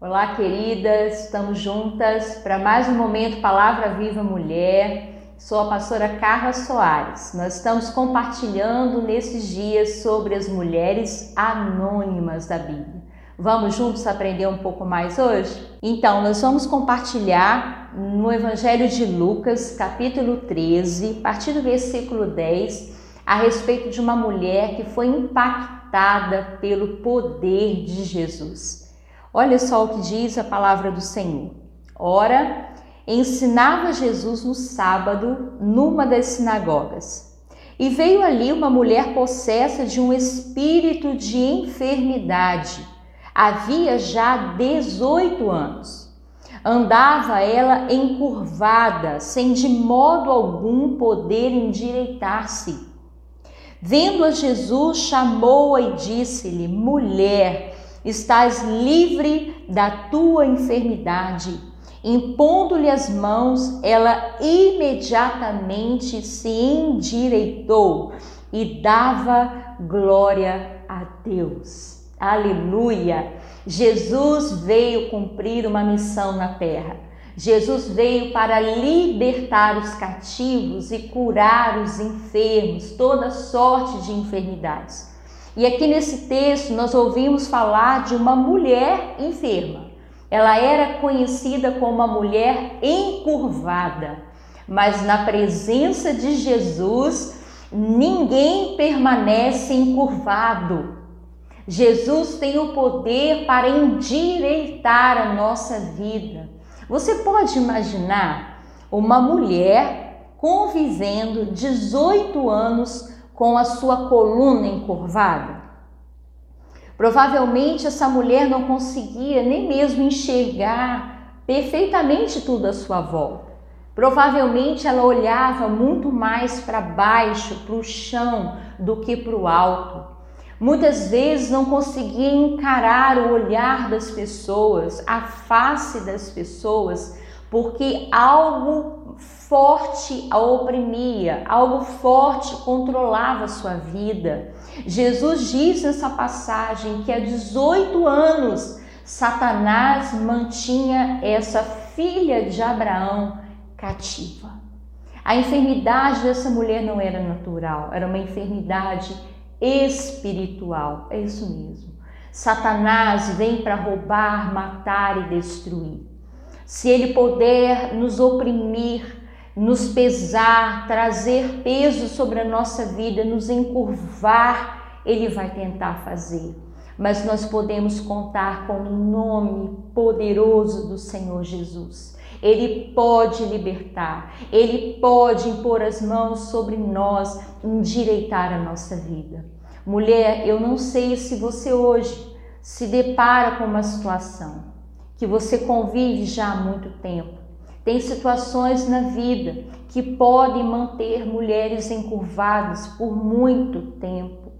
Olá, queridas, estamos juntas para mais um momento Palavra Viva Mulher. Sou a pastora Carla Soares. Nós estamos compartilhando nesses dias sobre as mulheres anônimas da Bíblia. Vamos juntos aprender um pouco mais hoje? Então, nós vamos compartilhar no Evangelho de Lucas, capítulo 13, a partir do versículo 10, a respeito de uma mulher que foi impactada pelo poder de Jesus. Olha só o que diz a palavra do Senhor. Ora, ensinava Jesus no sábado numa das sinagogas. E veio ali uma mulher possessa de um espírito de enfermidade. Havia já 18 anos. Andava ela encurvada, sem de modo algum poder endireitar-se. Vendo a Jesus, chamou-a e disse-lhe: Mulher, estás livre da tua enfermidade. Impondo-lhe as mãos, ela imediatamente se endireitou e dava glória a Deus. Aleluia! Jesus veio cumprir uma missão na terra. Jesus veio para libertar os cativos e curar os enfermos, toda sorte de enfermidades. E aqui nesse texto nós ouvimos falar de uma mulher enferma. Ela era conhecida como uma mulher encurvada, mas na presença de Jesus ninguém permanece encurvado. Jesus tem o poder para endireitar a nossa vida. Você pode imaginar uma mulher convivendo 18 anos com a sua coluna encurvada? Provavelmente essa mulher não conseguia nem mesmo enxergar perfeitamente tudo à sua volta. Provavelmente ela olhava muito mais para baixo, para o chão, do que para o alto. Muitas vezes não conseguia encarar o olhar das pessoas, a face das pessoas, porque algo forte a oprimia, algo forte controlava a sua vida. Jesus diz nessa passagem que há 18 anos Satanás mantinha essa filha de Abraão cativa. A enfermidade dessa mulher não era natural, era uma enfermidade espiritual. É isso mesmo. Satanás vem para roubar, matar e destruir se ele puder nos oprimir, nos pesar, trazer peso sobre a nossa vida, nos encurvar, ele vai tentar fazer. Mas nós podemos contar com o nome poderoso do Senhor Jesus. Ele pode libertar, ele pode impor as mãos sobre nós, endireitar a nossa vida. Mulher, eu não sei se você hoje se depara com uma situação que você convive já há muito tempo. Tem situações na vida que podem manter mulheres encurvadas por muito tempo,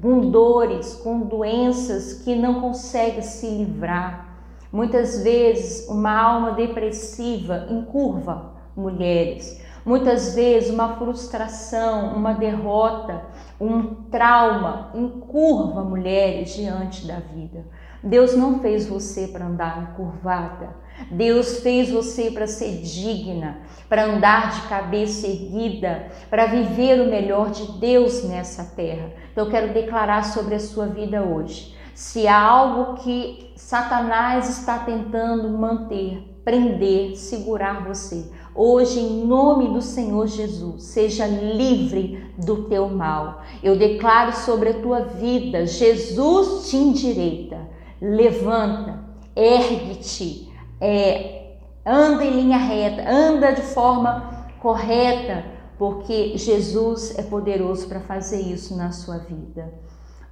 com dores, com doenças que não conseguem se livrar. Muitas vezes, uma alma depressiva encurva mulheres. Muitas vezes, uma frustração, uma derrota, um trauma encurva mulheres diante da vida. Deus não fez você para andar encurvada. Deus fez você para ser digna, para andar de cabeça erguida, para viver o melhor de Deus nessa terra. Então eu quero declarar sobre a sua vida hoje. Se há algo que Satanás está tentando manter, prender, segurar você, Hoje, em nome do Senhor Jesus, seja livre do teu mal. Eu declaro sobre a tua vida: Jesus te endireita levanta, ergue-te, é, anda em linha reta, anda de forma correta, porque Jesus é poderoso para fazer isso na sua vida.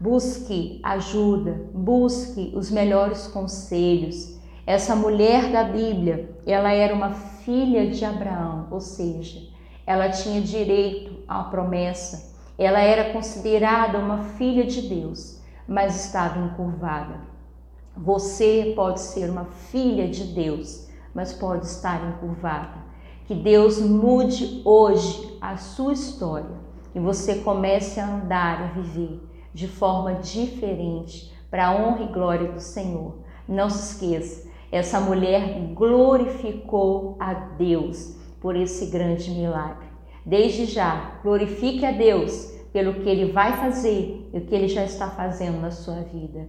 Busque ajuda, busque os melhores conselhos. Essa mulher da Bíblia, ela era uma filha de Abraão, ou seja, ela tinha direito à promessa. Ela era considerada uma filha de Deus, mas estava encurvada. Você pode ser uma filha de Deus, mas pode estar encurvada. Que Deus mude hoje a sua história e você comece a andar, a viver de forma diferente para a honra e glória do Senhor. Não se esqueça, essa mulher glorificou a Deus por esse grande milagre. Desde já, glorifique a Deus pelo que ele vai fazer e o que ele já está fazendo na sua vida.